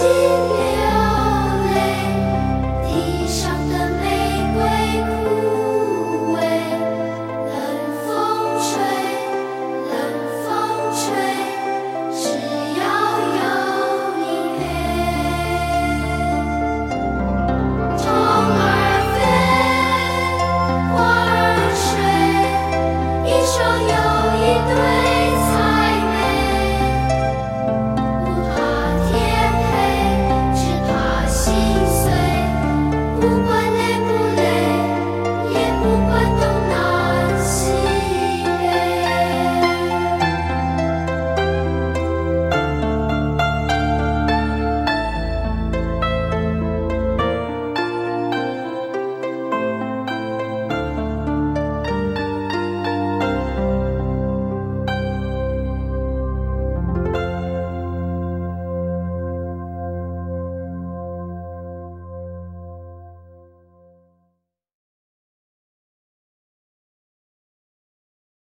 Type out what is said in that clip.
see.